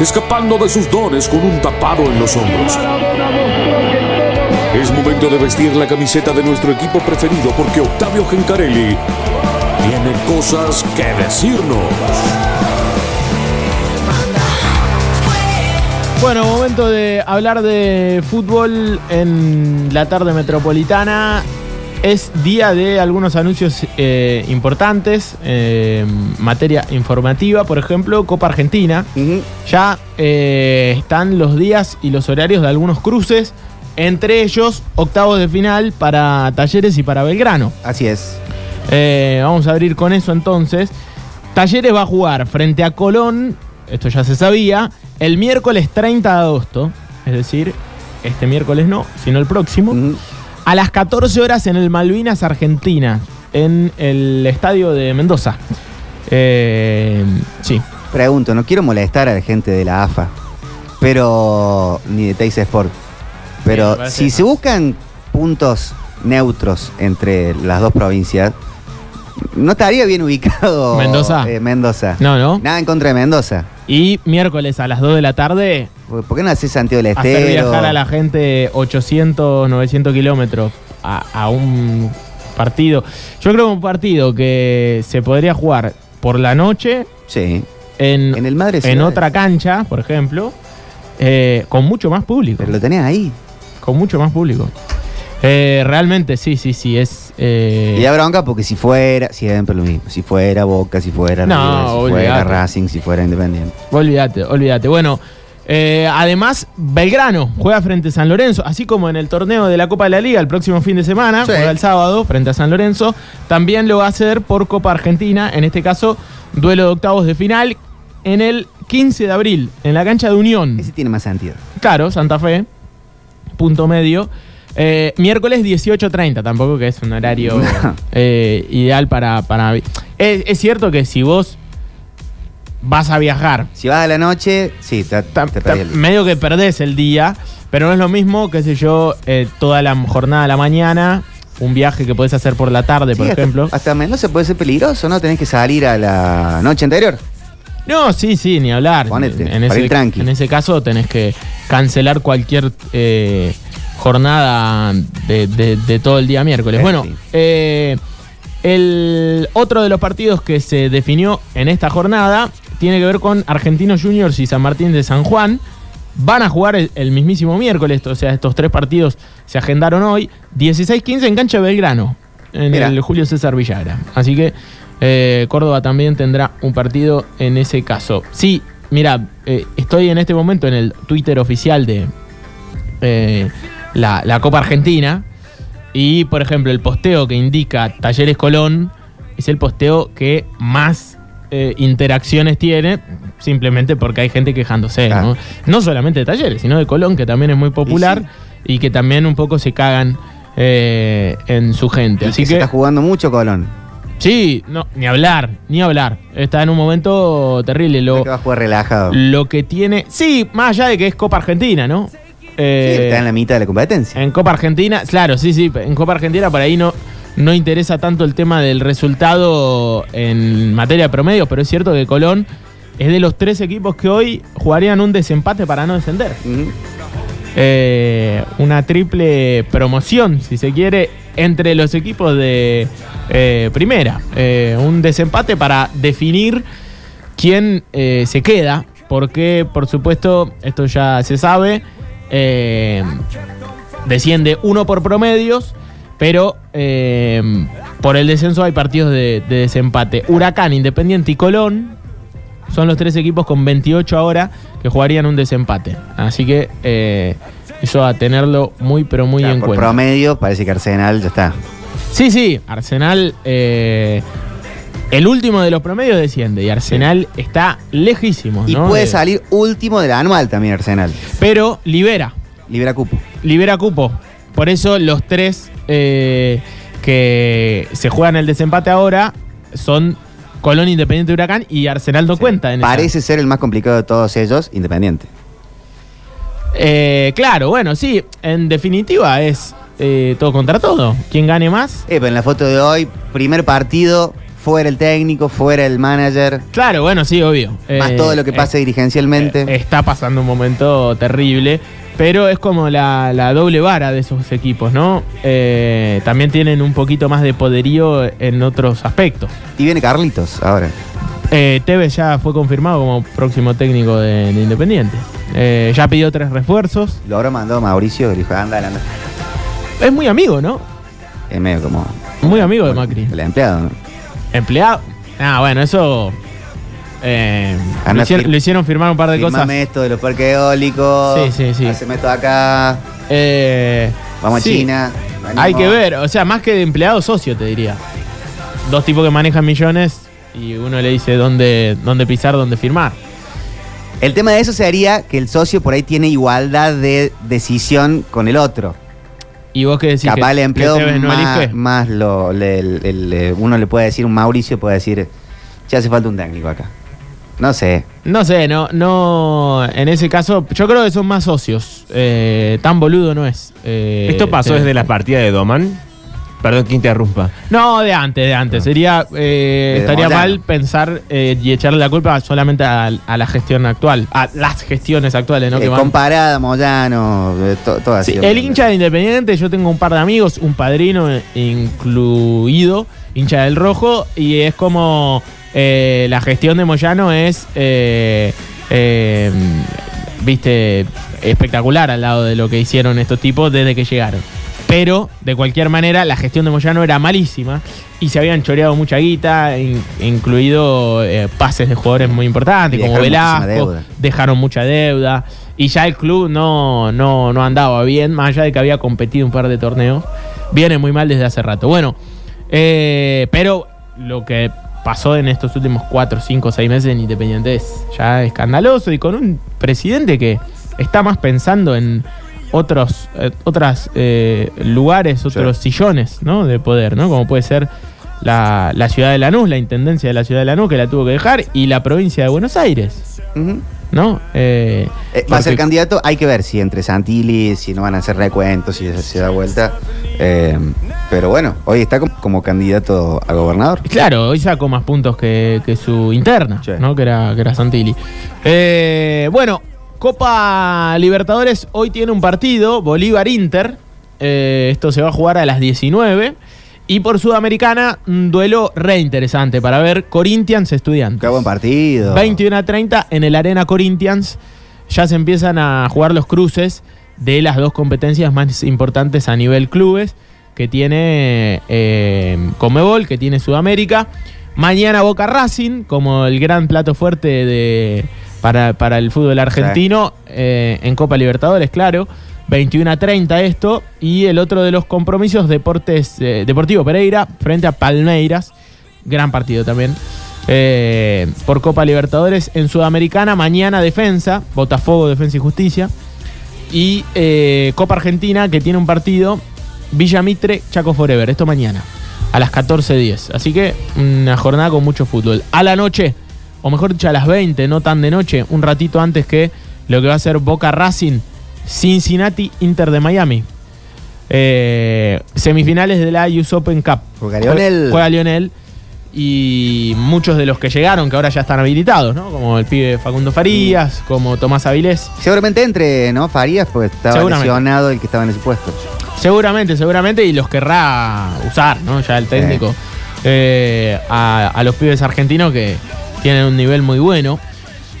escapando de sus dones con un tapado en los hombros. Es momento de vestir la camiseta de nuestro equipo preferido porque Octavio Gencarelli tiene cosas que decirnos. Bueno, momento de hablar de fútbol en la tarde metropolitana. Es día de algunos anuncios eh, importantes, eh, materia informativa, por ejemplo, Copa Argentina. Ya eh, están los días y los horarios de algunos cruces, entre ellos octavos de final para Talleres y para Belgrano. Así es. Vamos a abrir con eso entonces. Talleres va a jugar frente a Colón, esto ya se sabía, el miércoles 30 de agosto, es decir, este miércoles no, sino el próximo. A las 14 horas en el Malvinas Argentina, en el estadio de Mendoza. Eh, sí. Pregunto, no quiero molestar a la gente de la AFA, pero ni de Teis Sport. Pero si se buscan puntos neutros entre las dos provincias, no estaría bien ubicado Mendoza. eh, Mendoza. No, no. Nada en contra de Mendoza. Y miércoles a las 2 de la tarde, ¿Por qué no haces Santiago del hacer Estero? viajar a la gente 800, 900 kilómetros a, a un partido. Yo creo que un partido que se podría jugar por la noche Sí. en, En el Madre en Ciudades. otra cancha, por ejemplo, eh, con mucho más público. Pero lo tenés ahí. Con mucho más público. Eh, realmente, sí, sí, sí, es... eh, Y da bronca porque si fuera, siempre lo mismo. Si fuera Boca, si fuera No, River, si fuera. Racing, si fuera Independiente. Olvídate, olvídate. Bueno, eh, además, Belgrano juega frente a San Lorenzo, así como en el torneo de la Copa de la Liga el próximo fin de semana, Sí. juega el sábado frente a San Lorenzo. También lo va a hacer por Copa Argentina, en este caso, duelo de octavos de final, en el 15 de abril, en la cancha de Unión. Ese tiene más sentido. Claro, Santa Fe, punto medio. Eh, miércoles 18.30, tampoco que es un horario No. eh, ideal para... para es, es cierto que si vos vas a viajar Si vas a la noche, sí, te, ta- te ta- medio que perdés el día, pero no es lo mismo, qué sé yo, eh, toda la jornada a la mañana, un viaje que podés hacer por la tarde, por Sí, hasta- ejemplo. Hasta Mendoza puede ser peligroso, ¿no? Tenés que salir a la noche anterior. No, sí, sí, ni hablar. Ponete, en, ese, tranqui. en ese caso tenés que cancelar cualquier eh, jornada de, de- de todo el día miércoles. Eh, Bueno, eh, el otro de los partidos que se definió en esta jornada tiene que ver con Argentinos Juniors y San Martín de San Juan. Van a jugar el, el mismísimo miércoles, o sea, estos tres partidos se agendaron hoy. 16-15 en cancha de Belgrano, en el Julio César Villagra. Así que eh, Córdoba también tendrá un partido en ese caso. Sí, mira, eh, estoy en este momento en el Twitter oficial de eh, la, la Copa Argentina. Y, por ejemplo, el posteo que indica Talleres Colón es el posteo que más eh, interacciones tiene, simplemente porque hay gente quejándose, Claro. ¿no? No solamente de Talleres, sino de Colón, que también es muy popular y, que también un poco se cagan eh, en su gente. Y Así que se está jugando mucho Colón. sí, no, ni hablar, ni hablar. Está en un momento terrible. Lo, que va a jugar relajado. lo que tiene. Sí, más allá de que es Copa Argentina, ¿no? Sí, está en la mitad de la competencia. en Copa Argentina, claro, sí, sí, en Copa Argentina por ahí no, no interesa tanto el tema del resultado en materia de promedio, pero es cierto que Colón es de los tres equipos que hoy jugarían un desempate para no descender. Eh, una triple promoción, si se quiere, entre los equipos de eh, primera. Eh, un desempate para definir quién se queda, porque por supuesto, esto ya se sabe, desciende uno por promedios, pero eh, por el descenso hay partidos de, de desempate. Huracán, Independiente y Colón son los tres equipos con 28 ahora que jugarían un desempate. Así que eh, eso a tenerlo muy, pero muy Claro, en por cuenta. promedio, parece que Arsenal ya está. Sí, sí, Arsenal eh, El último de los promedios desciende y Arsenal está lejísimo. Y ¿no? puede De- salir último del anual también Arsenal. Pero libera, Libera cupo. libera cupo. Por eso los tres eh, que se juegan el desempate ahora son Colón Independiente Huracán y Arsenal no cuenta en esa. Parece ser el más complicado de todos ellos, Independiente. Eh, claro, bueno, sí, en definitiva es eh, todo contra todo. ¿Quién gane más? Eh, pero en la foto de hoy, primer partido, fuera el técnico, fuera el manager, Claro, bueno, sí, obvio. más todo lo que pase dirigencialmente. está pasando un momento terrible, pero es como la, la doble vara de esos equipos, ¿no? Eh, también tienen un poquito más de poderío en otros aspectos. Y viene Carlitos ahora. Eh, Tevez ya fue confirmado como próximo técnico de, de Independiente. Eh, ya pidió tres refuerzos. Lo habrá mandado Mauricio, que dijo, anda, anda. Es muy amigo, ¿no? Es medio como Muy amigo de Macri. el empleado, ¿no? Empleado. Ah, bueno, eso. Eh, lo, hicieron, fir- lo hicieron firmar un par de cosas. Esto de los parques eólicos. Sí, sí, sí. Haceme esto acá. Eh, Vamos sí. a China. Hay que ver, o sea, más que de empleado socio, te diría. Dos tipos que manejan millones y uno le dice dónde, dónde pisar, dónde firmar. El tema de eso sería que el socio por ahí tiene igualdad de decisión con el otro. Y vos qué decís Capaz que, el empleado que Tevez no más, lo, le- uno le puede decir, un Mauricio puede decir, ya hace falta un técnico acá. No sé. No sé, no, no. En ese caso, yo creo que son más socios. Eh, tan boludo no es. eh, Esto pasó Tevez. desde la partida de Doman. Perdón que interrumpa. No, de antes, de antes. Sería. eh, estaría mal pensar eh, y echarle la culpa solamente a, a la gestión actual. A las gestiones actuales, ¿no? Eh, que comparada, Moyano, eh, to- todo así. Sí, el hincha de Independiente, yo tengo un par de amigos, un padrino eh, incluido, hincha del rojo, y es como eh, la gestión de Moyano es, eh, eh, viste, espectacular al lado de lo que hicieron estos tipos desde que llegaron. Pero, de cualquier manera, la gestión de Moyano era malísima y se habían choreado mucha guita, in- incluido eh, pases de jugadores muy importantes, Y como dejaron Velasco, dejaron mucha deuda y ya el club no, no, no andaba bien, más allá de que había competido un par de torneos. Viene muy mal desde hace rato. Bueno, eh, pero lo que pasó en estos últimos 4, 5, 6 meses en Independiente es ya escandaloso y con un presidente que está más pensando en otros eh, otras eh, lugares, otros sillones ¿no? de poder, ¿no? como puede ser la, la ciudad de Lanús, la intendencia de la ciudad de Lanús que la tuvo que dejar y la provincia de Buenos Aires. Ujú. ¿No? Eh, Eh, va a ser candidato, hay que ver si entre Santilli, si no van a hacer recuentos, si se, se da vuelta. Eh, pero bueno, hoy está como, como candidato a gobernador. Claro, hoy sacó más puntos que, que su interna, Sí. ¿no? Que era, que era Santilli. Bueno, Copa Libertadores hoy tiene un partido, Bolívar-Inter. Eh, esto se va a jugar a las 19. Y por Sudamericana, un duelo re interesante para ver Corinthians Estudiantes. Qué buen partido. 21 a 30 en el Arena Corinthians. Ya se empiezan a jugar los cruces de las dos competencias más importantes a nivel clubes que tiene eh, Comebol, que tiene Sudamérica. Mañana Boca Racing, como el gran plato fuerte de, para, para el fútbol argentino eh, en Copa Libertadores, claro. 21 a 30 esto. Y el otro de los compromisos, Deportes, eh, Deportivo Pereira frente a Palmeiras. Gran partido también. Eh, por Copa Libertadores en Sudamericana. Mañana Defensa, Botafogo, Defensa y Justicia. Y eh, Copa Argentina que tiene un partido Villa Mitre, Chaco Forever. Esto mañana a las 14.10. Así que una jornada con mucho fútbol. A la noche, o mejor dicho a las 20, no tan de noche, un ratito antes que lo que va a ser Boca Racing, Cincinnati Inter de Miami. Eh, semifinales de la US Open Cup. Juega Lionel. Juega Lionel. Y muchos de los que llegaron, que ahora ya están habilitados, ¿no? Como el pibe Facundo Farías, como Tomás Avilés. Seguramente entre, ¿no? Farías, pues estaba lesionado el que estaba en ese puesto. Seguramente, seguramente, y los querrá usar, ¿no? Ya el técnico. eh, a, a los pibes argentinos que tienen un nivel muy bueno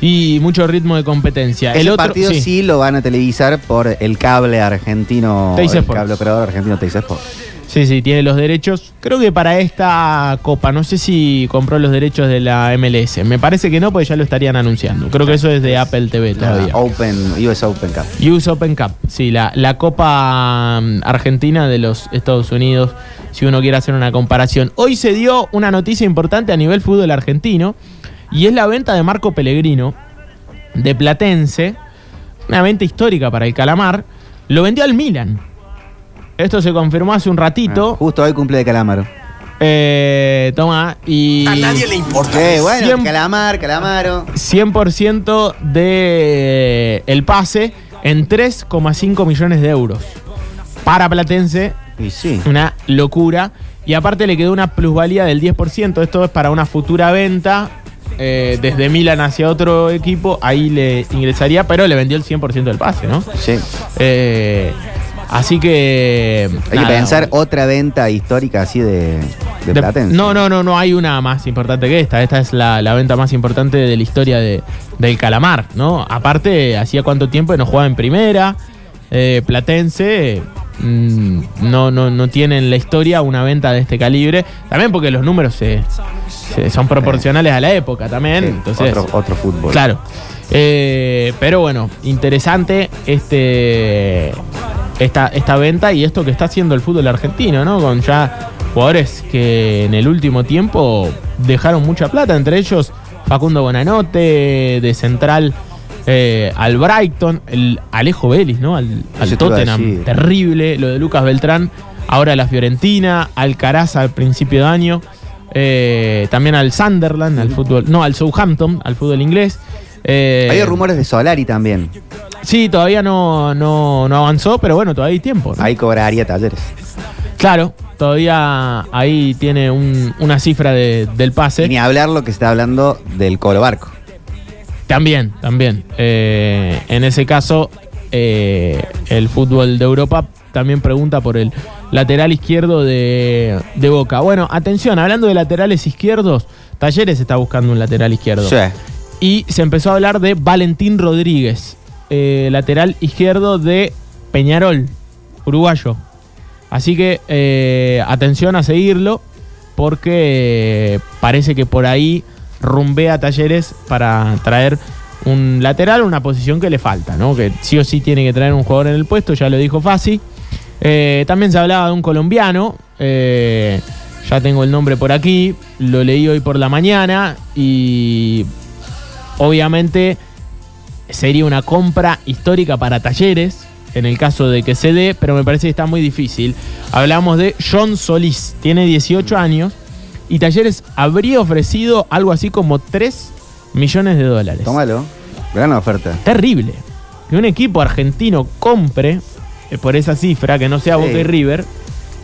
y mucho ritmo de competencia. Ese el otro, partido sí. lo van a televisar por el cable argentino, Teis el Sports. cable operador argentino Teis Sports. Sí, sí, tiene los derechos. Creo que para esta copa, no sé si compró los derechos de la MLS. Me parece que no, porque ya lo estarían anunciando. Creo que eso es de Apple TV La todavía. Open, US Open Cup. US Open Cup, sí, la, la Copa mm, Argentina de los Estados Unidos, si uno quiere hacer una comparación. Hoy se dio una noticia importante a nivel fútbol argentino y es la venta de Marco Pellegrino de Platense, una venta histórica para el Calamar, lo vendió al Milan. Esto se confirmó hace un ratito. Ah, justo hoy cumple de Calamaro. Eh, toma, y... Eh, bueno, Cien- Calamar, Calamaro. 100% de el pase en 3,5 millones de euros. Para Platense, Y sí. una locura. Y aparte le quedó una plusvalía del 10%. Esto es para una futura venta. Eh, desde Milan hacia otro equipo, ahí le ingresaría, pero le vendió el 100% del pase, ¿no? Sí. Eh, así que. Hay nada, que pensar otra venta histórica así de, de, de- Platense. No, no, no, no hay una más importante que esta. Esta es la, la venta más importante de la historia de- del Calamar, ¿no? Aparte, hacía cuánto tiempo que no jugaba en primera. eh, Platense mm, no, no, no tiene en la historia una venta de este calibre. También porque los números se- se- son proporcionales a la época también. Sí, entonces, otro, otro fútbol. Claro. Eh, pero bueno, interesante este esta, esta venta y esto que está haciendo el fútbol argentino, ¿no? Con ya jugadores que en el último tiempo dejaron mucha plata, entre ellos Facundo Bonanote, de central eh, al Brighton, el Alejo Vélez, ¿no? Al, a Tottenham, terrible, lo de Lucas Beltrán, ahora la Fiorentina, Alcaraz al principio de año, eh, también al Sunderland, al fútbol, no, al Southampton, al fútbol inglés. Eh, Hay rumores de Solari también. Sí, todavía no, no, no avanzó, pero bueno, todavía hay tiempo. ¿no? Ahí cobraría talleres. Claro, todavía ahí tiene un- una cifra de- del Y pase. ni hablar lo que se está hablando del Colo Barco. También, también. Eh, en ese caso, eh, el fútbol de Europa también pregunta por el lateral izquierdo de, de Boca. Bueno, atención, hablando de laterales izquierdos, Talleres está buscando un lateral izquierdo. Sí. Y se empezó a hablar de Valentín Rodríguez, eh, lateral izquierdo de Peñarol, uruguayo. Así que eh, atención a seguirlo, porque parece que por ahí rumbea Talleres para traer un lateral, una posición que le falta, ¿no? Que sí o sí tiene que traer un jugador en el puesto, ya lo dijo Fasi. Eh, también se hablaba de un colombiano, eh, ya tengo el nombre por aquí, lo leí hoy por la mañana y obviamente sería una compra histórica para Talleres en el caso de que se dé, pero me parece que está muy difícil. Hablamos de John Solís, tiene 18 años y Talleres habría ofrecido algo así como 3 millones de dólares. Tómalo. Gran oferta. Terrible. Que un equipo argentino compre eh, por esa cifra, que no sea Sí. Boca y River,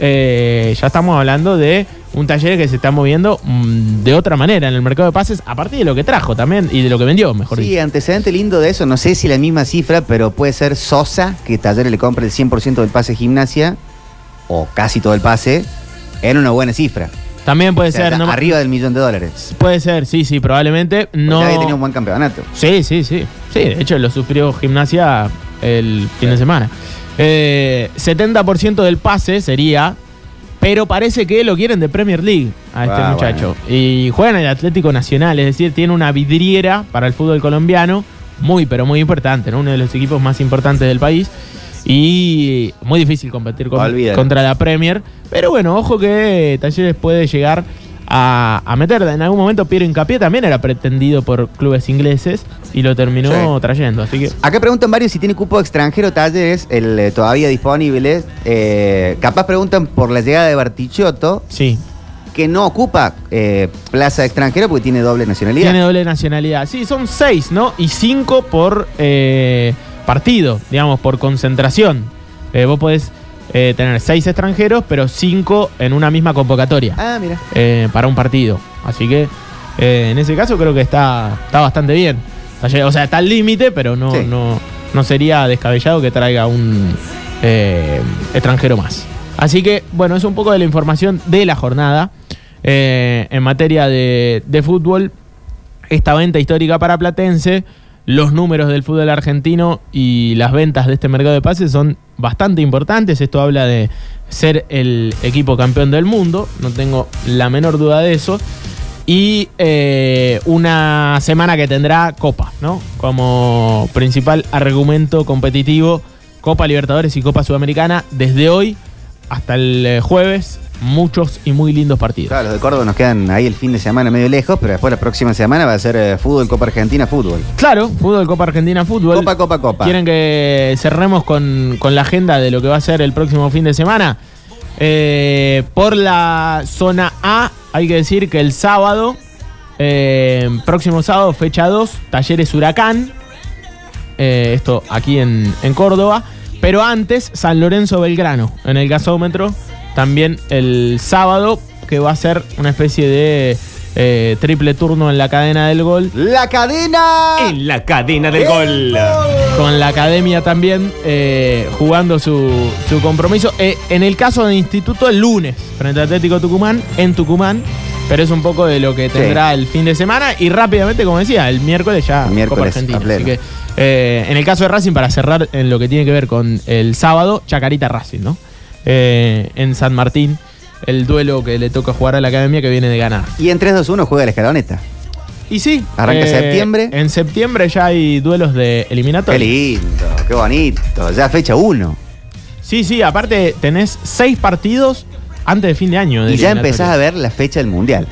eh, ya estamos hablando de un taller que se está moviendo mm, de otra manera en el mercado de pases, a partir de lo que trajo también y de lo que vendió, mejor Sí, dicho. antecedente lindo de eso, no sé si la misma cifra, pero puede ser Sosa, que Talleres le compra el 100% del pase gimnasia, o casi todo el pase, en una buena cifra. También puede O sea, ser, está no- arriba del millón de dólares. puede ser, sí, sí, probablemente no. No. había tenido un buen campeonato. Sí, sí, sí. Sí, de hecho lo sufrió Gimnasia el fin de semana. Eh, 70% del pase sería, pero parece que lo quieren de Premier League a este Ah, muchacho. Y juega en el Atlético Nacional, es decir, tiene una vidriera para el fútbol colombiano, muy, pero muy importante, ¿no? uno de los equipos más importantes del país. Y muy difícil competir con- contra la Premier. Pero bueno, ojo que Talleres puede llegar a, a meterla. En algún momento Piero Hincapié también era pretendido por clubes ingleses y lo terminó Sí. trayendo. Así que Acá preguntan varios si tiene cupo extranjero Talleres, el eh, todavía disponible. Eh, capaz preguntan por la llegada de Bartichotto, sí, que no ocupa eh, plaza de extranjero porque tiene doble nacionalidad. tiene doble nacionalidad. Sí, son seis, ¿no? Y cinco por eh, partido, digamos, por concentración. Eh, vos podés eh, tener seis extranjeros, pero cinco en una misma convocatoria. Ah, mira. eh, para un partido. Así que en ese caso creo que está, está bastante bien. O sea, está al límite, pero no, Sí. no, no sería descabellado que traiga un extranjero más. Así que, bueno, es un poco de la información de la jornada. En materia de, de fútbol, esta venta histórica para Platense los números del fútbol argentino y las ventas de este mercado de pases son bastante importantes. Esto habla de ser el equipo campeón del mundo, no tengo la menor duda de eso. Y eh, una semana que tendrá Copa, ¿no? Como principal argumento competitivo, Copa Libertadores y Copa Sudamericana, desde hoy hasta el eh, jueves, muchos y muy lindos partidos. Claro, los de Córdoba nos quedan ahí el fin de semana medio lejos, pero después la próxima semana va a ser eh, fútbol, Copa Argentina, fútbol. Claro, fútbol, Copa Argentina, fútbol. Copa, Copa, Copa. ¿Quieren que cerremos con, con la agenda de lo que va a ser el próximo fin de semana? Eh, por la zona A, hay que decir que el sábado, eh, próximo sábado, fecha 2, Talleres Huracán. Esto aquí en, en Córdoba. Pero antes, San Lorenzo Belgrano, en el gasómetro. También el sábado, que va a ser una especie de eh, triple turno en la cadena del gol. ¡La cadena! En la cadena del gol. con la academia también eh, jugando su, su compromiso. Eh, en el caso del instituto, el lunes, frente a Atlético Tucumán, en Tucumán. Pero es un poco de lo que tendrá el fin de semana. Y rápidamente, como decía, el miércoles ya El miércoles, Copa Argentina. Así que, eh, en el caso de Racing, para cerrar en lo que tiene que ver con el sábado, Chacarita Racing, ¿no? Eh, en San Martín, el duelo que le toca jugar a la academia que viene de ganar. Y en 3-2-1 juega la escaloneta. Y sí. eh, Arranca septiembre. En septiembre ya hay duelos de Qué eliminatorios. lindo, qué bonito. Ya fecha 1. Sí, sí, aparte tenés seis partidos antes de fin de año. de Y ya empezás a ver la fecha del mundial.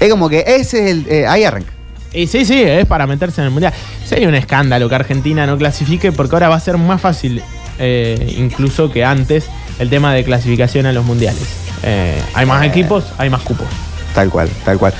Es como que ese es el. eh, ahí arranca. Y sí, sí, es para meterse en el mundial. Sería un escándalo que Argentina no clasifique porque ahora va a ser más fácil, eh, incluso que antes, el tema de clasificación a los mundiales. Eh, hay más Eh. equipos, hay más cupos. Tal cual, tal cual.